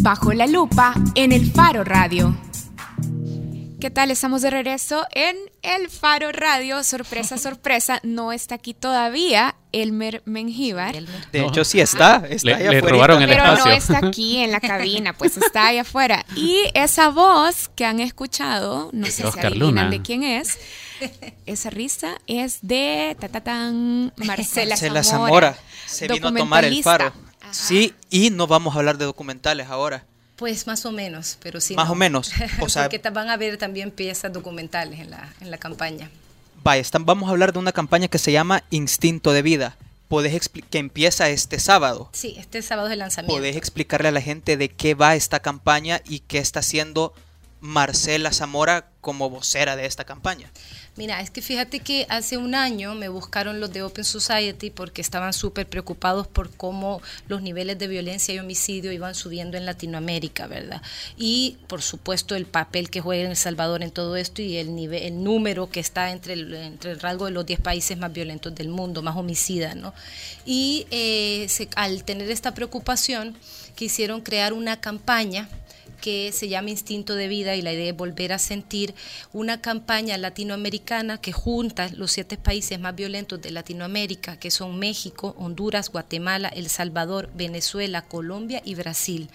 Bajo la lupa en el Faro Radio. ¿Qué tal? Estamos de regreso en el Faro Radio. Sorpresa, sorpresa, no está aquí todavía Elmer Mengíbar. De hecho, sí está. está le, robaron el Pero espacio. no está aquí en la cabina, pues está ahí afuera. Y esa voz que han escuchado, no sé Oscar si adivinan Luna. de quién es. Esa risa es de ta, ta, tan, Marcela, Marcela Zamora. Zamora se vino a tomar el faro. Ajá. Sí, y no vamos a hablar de documentales ahora. Pues más o menos, pero sí. Más no. o menos. O sea, Porque van a ver también piezas documentales en la, en la campaña. vaya, están- vamos a hablar de una campaña que se llama Instinto de Vida. Podés que empieza este sábado. Sí, este sábado es el lanzamiento. ¿Podés explicarle a la gente de qué va esta campaña y qué está haciendo Marcela Zamora como vocera de esta campaña? Mira, es que fíjate que hace un año me buscaron los de Open Society porque estaban súper preocupados por cómo los niveles de violencia y homicidio iban subiendo en Latinoamérica, ¿verdad? Y por supuesto el papel que juega El Salvador en todo esto y el nivel, el número que está entre el, entre el rasgo de los 10 países más violentos del mundo, más homicidas, ¿no? Y eh, al tener esta preocupación quisieron crear una campaña que se llama Instinto de Vida y la idea es volver a sentir una campaña latinoamericana que junta los siete países más violentos de Latinoamérica, que son México, Honduras, Guatemala, El Salvador, Venezuela, Colombia y Brasil.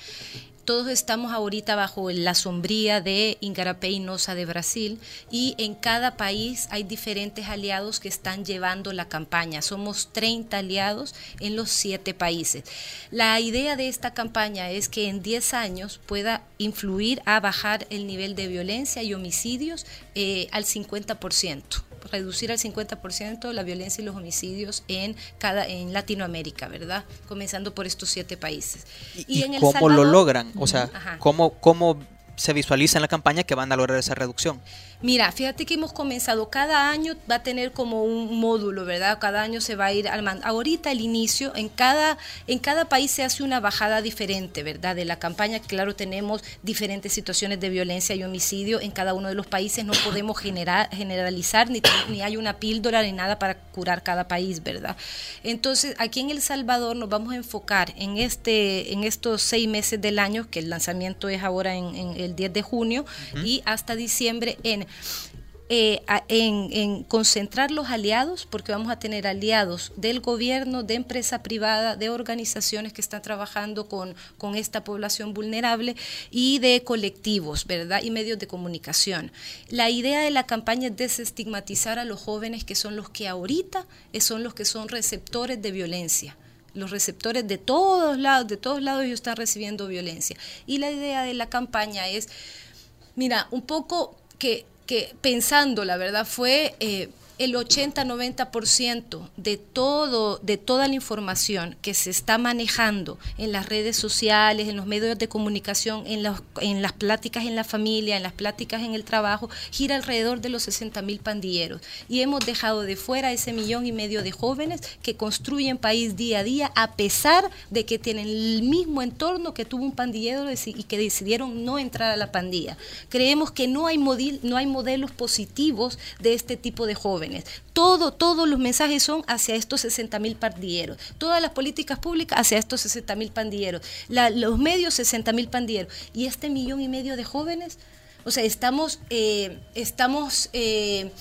Todos estamos ahorita bajo la sombría de Ingarapé y Nosa de Brasil y en cada país hay diferentes aliados que están llevando la campaña. Somos 30 aliados en los siete países. La idea de esta campaña es que en 10 años pueda influir a bajar el nivel de violencia y homicidios eh, al 50% reducir al 50% la violencia y los homicidios en cada en Latinoamérica, ¿verdad? Comenzando por estos siete países. ¿Y, en El cómo lo Salvador- logran? O sea, Ajá. ¿cómo, ¿cómo se visualiza en la campaña que van a lograr esa reducción? Mira, fíjate que hemos comenzado, cada año va a tener como un módulo, ¿verdad? Cada año se va a ir armando. Ahorita el inicio, en cada, en cada país se hace una bajada diferente, ¿verdad? De la campaña, claro, tenemos diferentes situaciones de violencia y homicidio en cada uno de los países, no podemos generar, generalizar, ni, ni hay una píldora ni nada para curar cada país, ¿verdad? Entonces, aquí en El Salvador nos vamos a enfocar en, este, en estos seis meses del año, que el lanzamiento es ahora en, en el 10 de junio, y hasta diciembre en eh, a- en, en concentrar los aliados, porque vamos a tener aliados del gobierno, de empresa privada, de organizaciones que están trabajando con, con esta población vulnerable y de colectivos, ¿verdad? Y medios de comunicación. La idea de la campaña es desestigmatizar a los jóvenes que son los que ahorita son los que son receptores de violencia los receptores de todos lados, de todos lados ellos están recibiendo violencia. Y la idea de la campaña es, mira, un poco que, que pensando, la verdad, fue eh, el 80-90% de, todo, de toda la información que se está manejando en las redes sociales, en los medios de comunicación, en, las pláticas en la familia, en las pláticas en el trabajo, gira alrededor de los 60 mil pandilleros. Y hemos dejado de fuera ese millón y medio de jóvenes que construyen país día a día, a pesar de que tienen el mismo entorno que tuvo un pandillero y que decidieron no entrar a la pandilla. Creemos que no hay, modil- no hay modelos positivos de este tipo de jóvenes. Todo, todos los mensajes son hacia estos 60 mil pandilleros. Todas las políticas públicas hacia estos 60 mil pandilleros. Los medios 60 mil pandilleros. Y este millón y medio de jóvenes, o sea, estamos, eh, estamos eh,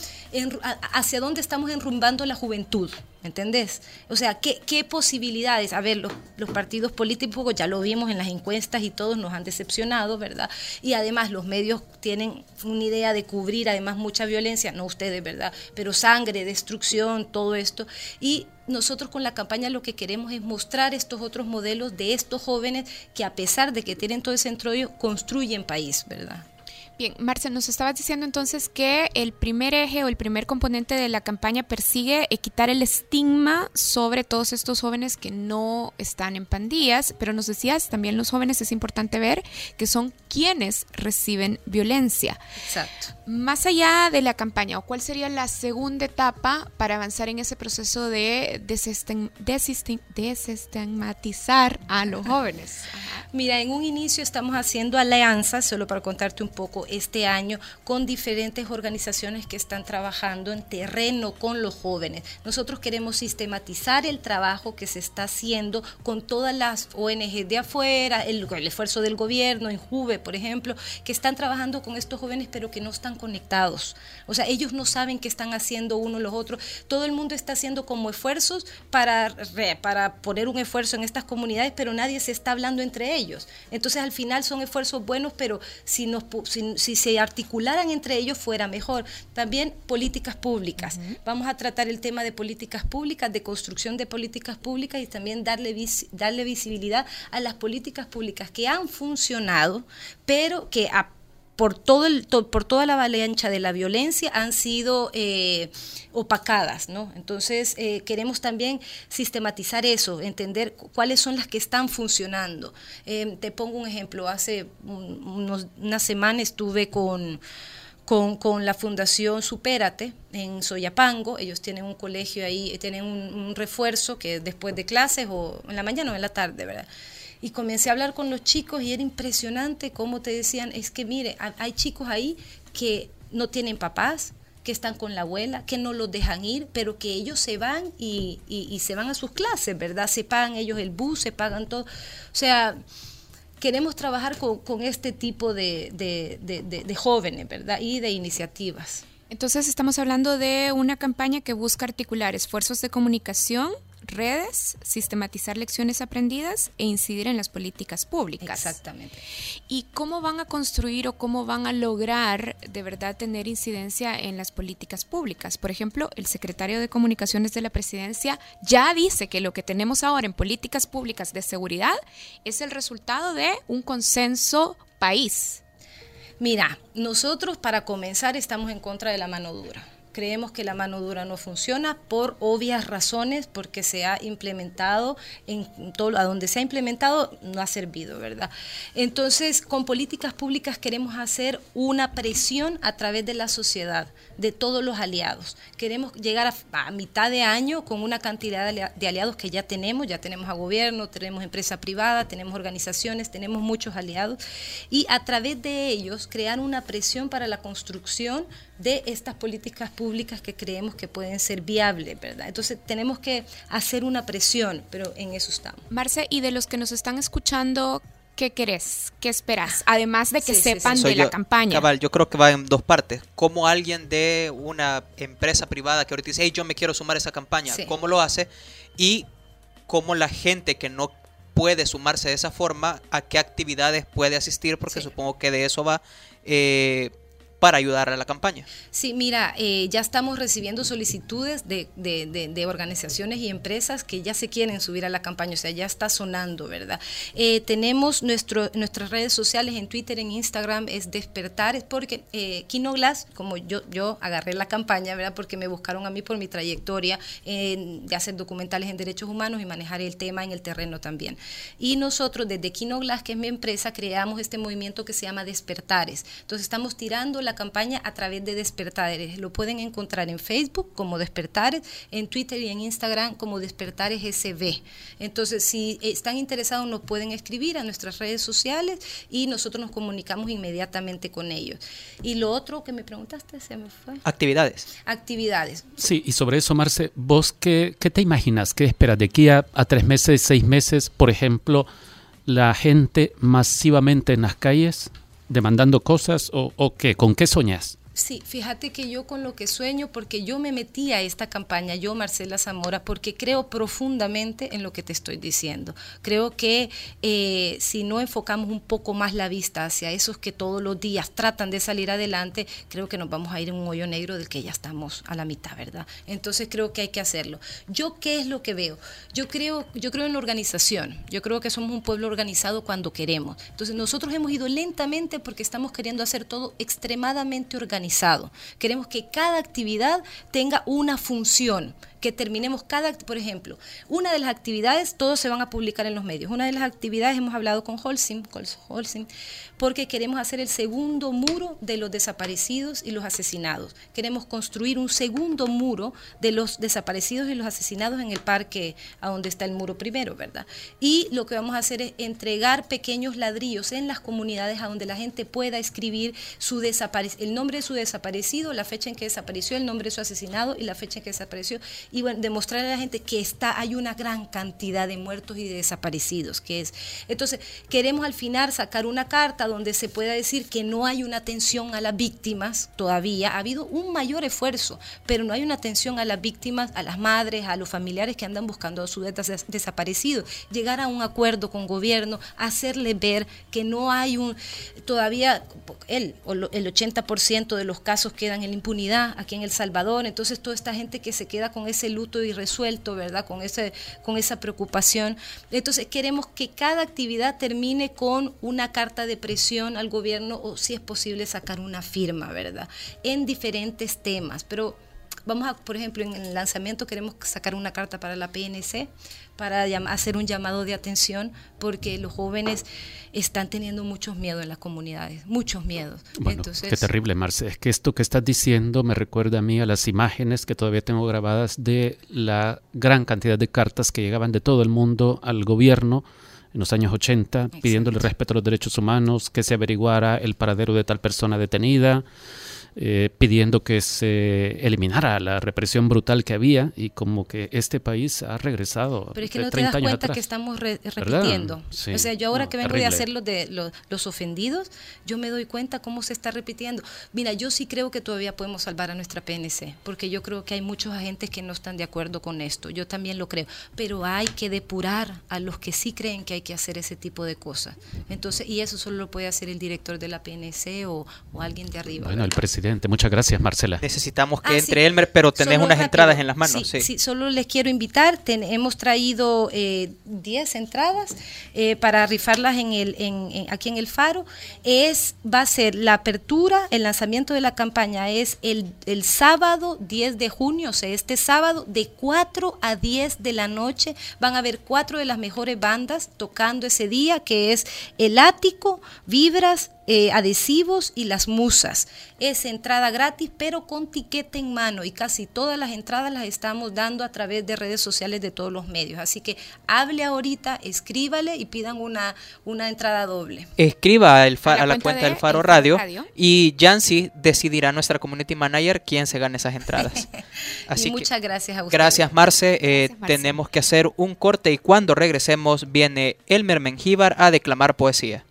hacia dónde estamos enrumbando la juventud. ¿Entendés? O sea, ¿qué, qué posibilidades? A ver, los, los partidos políticos ya lo vimos en las encuestas y todos nos han decepcionado, ¿verdad? Y además los medios tienen una idea de cubrir además mucha violencia, no ustedes, ¿verdad? Pero sangre, destrucción, todo esto. Y nosotros con la campaña lo que queremos es mostrar estos otros modelos de estos jóvenes que a pesar de que tienen todo ese entrollo, construyen país, ¿verdad? Bien, Marcel, nos estabas diciendo entonces que el primer eje o el primer componente de la campaña persigue quitar el estigma sobre todos estos jóvenes que no están en pandillas, pero nos decías también los jóvenes es importante ver que son quienes reciben violencia. Exacto. Más allá de la campaña, ¿o cuál sería la segunda etapa para avanzar en ese proceso de desestigmatizar a los jóvenes? Mira, en un inicio estamos haciendo alianzas, solo para contarte un poco. este año con diferentes organizaciones que están trabajando en terreno con los jóvenes. Nosotros queremos sistematizar el trabajo que se está haciendo con todas las ONG de afuera, el, esfuerzo del gobierno, en Juve, por ejemplo, que están trabajando con estos jóvenes pero que no están conectados. O sea, ellos no saben qué están haciendo uno los otros. Todo el mundo está haciendo como esfuerzos para, para poner un esfuerzo en estas comunidades, pero nadie se está hablando entre ellos. Entonces, al final son esfuerzos buenos, pero si, nos, si, se articularan entre ellos fuera mejor. También políticas públicas. Vamos a tratar el tema de políticas públicas, de construcción de políticas públicas y también darle, darle visibilidad a las políticas públicas que han funcionado, pero que a por, todo el, por toda la avalancha de la violencia han sido eh, opacadas, ¿no? Entonces eh, queremos también sistematizar eso, entender cuáles son las que están funcionando. Eh, te pongo un ejemplo, hace una semana estuve con, con, la Fundación Supérate en Soyapango, ellos tienen un colegio ahí, tienen un, un refuerzo que después de clases o en la mañana o en la tarde, ¿verdad? Y comencé a hablar con los chicos y era impresionante cómo te decían, es que mire, hay chicos ahí que no tienen papás, que están con la abuela, que no los dejan ir, pero que ellos se van y, se van a sus clases, ¿verdad? Se pagan ellos el bus, se pagan todo. O sea, queremos trabajar con, este tipo de, de, jóvenes, ¿verdad? Y de iniciativas. Entonces estamos hablando de una campaña que busca articular esfuerzos de comunicación redes, sistematizar lecciones aprendidas e incidir en las políticas públicas. Exactamente. ¿Y cómo van a construir o cómo van a lograr de verdad tener incidencia en las políticas públicas? Por ejemplo, el secretario de Comunicaciones de la Presidencia ya dice que lo que tenemos ahora en políticas públicas de seguridad es el resultado de un consenso país. Mira, nosotros para comenzar estamos en contra de la mano dura creemos que la mano dura no funciona por obvias razones, porque se ha implementado en todo, a donde se ha implementado no ha servido, ¿verdad? Entonces, con políticas públicas queremos hacer una presión a través de la sociedad, de todos los aliados. Queremos llegar a, mitad de año con una cantidad de aliados que ya tenemos, ya tenemos a gobierno, tenemos empresa privada, tenemos organizaciones, tenemos muchos aliados, y a través de ellos crear una presión para la construcción de estas políticas públicas que creemos que pueden ser viables, ¿verdad? Entonces tenemos que hacer una presión, pero en eso estamos. Marce, y de los que nos están escuchando, ¿qué querés? ¿Qué esperas? Además de que sepan de la campaña. Cabal, yo creo que va en dos partes. Como alguien de una empresa privada que ahorita dice, hey, yo me quiero sumar a esa campaña, ¿cómo lo hace? Y cómo la gente que no puede sumarse de esa forma, a qué actividades puede asistir, porque supongo que de eso va. Eh, para ayudar a la campaña. Sí, mira, eh, ya estamos recibiendo solicitudes de, de, organizaciones y empresas que ya se quieren subir a la campaña, o sea, ya está sonando, ¿verdad? Eh, tenemos nuestro, nuestras redes sociales en Twitter, en Instagram, es Despertar, porque eh, Kinoglass, como yo, yo agarré la campaña, ¿verdad? Porque me buscaron a mí por mi trayectoria de hacer documentales en derechos humanos y manejar el tema en el terreno también. Y nosotros desde Kinoglass, que es mi empresa, creamos este movimiento que se llama Despertares. Entonces estamos tirando la campaña a través de Despertares. Lo pueden encontrar en Facebook como Despertares, en Twitter y en Instagram como Despertares SB. Entonces, si están interesados, nos pueden escribir a nuestras redes sociales y nosotros nos comunicamos inmediatamente con ellos. Y lo otro que me preguntaste, se me fue. Actividades. Actividades. Sí, y sobre eso, Marce, ¿vos qué, qué te imaginas? ¿Qué esperas de aquí a tres meses, seis meses, por ejemplo? la gente masivamente en las calles demandando cosas o, o qué? ¿Con qué soñas? Sí, fíjate que yo con lo que sueño, porque yo me metí a esta campaña, yo Marcela Zamora, porque creo profundamente en lo que te estoy diciendo. Creo que eh, si no enfocamos un poco más la vista hacia esos que todos los días tratan de salir adelante, creo que nos vamos a ir en un hoyo negro del que ya estamos a la mitad, ¿verdad? Entonces creo que hay que hacerlo. ¿Yo qué es lo que veo? Yo creo, yo creo en la organización. Yo creo que somos un pueblo organizado cuando queremos. Entonces nosotros hemos ido lentamente porque estamos queriendo hacer todo extremadamente organizado Queremos que cada actividad tenga una función, que terminemos cada, por ejemplo, una de las actividades, todos se van a publicar en los medios. Una de las actividades hemos hablado con Holcim, Holcim porque queremos hacer el segundo muro de los desaparecidos y los asesinados. Queremos construir un segundo muro de los desaparecidos y los asesinados en el parque a donde está el muro primero, ¿verdad? Y lo que vamos a hacer es entregar pequeños ladrillos en las comunidades a donde la gente pueda escribir su el nombre de su desaparecido, la fecha en que desapareció, el nombre de su asesinado y la fecha en que desapareció y bueno, demostrarle a la gente que está hay una gran cantidad de muertos y de desaparecidos, que es. Entonces, queremos al final sacar una carta donde se pueda decir que no hay una atención a las víctimas todavía, ha habido un mayor esfuerzo, pero no hay una atención a las víctimas, a las madres, a los familiares que andan buscando a su desaparecido, llegar a un acuerdo con gobierno, hacerle ver que no hay un todavía o el 80% de los casos quedan en impunidad aquí en El Salvador, entonces toda esta gente que se queda con ese luto irresuelto, ¿verdad? Con ese con esa preocupación. Entonces queremos que cada actividad termine con una carta de presión al gobierno o si es posible sacar una firma, ¿verdad? En diferentes temas, pero vamos a, por ejemplo, en el lanzamiento queremos sacar una carta para la PNC para hacer un llamado de atención porque los jóvenes están teniendo muchos miedos en las comunidades, muchos miedos. Bueno, qué terrible, Marce. Es que esto que estás diciendo me recuerda a mí a las imágenes que todavía tengo grabadas de la gran cantidad de cartas que llegaban de todo el mundo al gobierno en los años 80 pidiéndole respeto a los derechos humanos, que se averiguara el paradero de tal persona detenida eh, pidiendo que se eliminara la represión brutal que había y como que este país ha regresado. Pero es que no te das cuenta que estamos repitiendo. o sea, yo ahora que vengo de hacer los, de, los, ofendidos, yo me doy cuenta cómo se está repitiendo. Mira, yo sí creo que todavía podemos salvar a nuestra PNC, porque yo creo que hay muchos agentes que no están de acuerdo con esto. Yo también lo creo. Pero hay que depurar a los que sí creen que hay que hacer ese tipo de cosas. Entonces, y eso solo lo puede hacer el director de la PNC o, o alguien de arriba. Bueno, el presidente Muchas gracias, Marcela. Necesitamos que ah, entre Elmer, pero tenés unas entradas en las manos. Sí, sí. solo les quiero invitar. hemos traído 10 eh, entradas eh, para rifarlas en el, en, aquí en el Faro. Es, va a ser la apertura, el lanzamiento de la campaña es el, el sábado 10 de junio, o sea, este sábado de 4 a 10 de la noche. Van a haber cuatro de las mejores bandas tocando ese día, que es El Ático, Vibras, eh, adhesivos y las musas. Es entrada gratis, pero con tiquete en mano y casi todas las entradas las estamos dando a través de redes sociales de todos los medios. Así que hable ahorita, escríbale y pidan una, una entrada doble. Escriba el a, la, cuenta, del Faro Radio, y Jancy decidirá nuestra community manager quién se gana esas entradas. Así muchas gracias a usted. Gracias Marce. Eh, tenemos que hacer un corte y cuando regresemos viene Elmer Mengíbar a declamar poesía.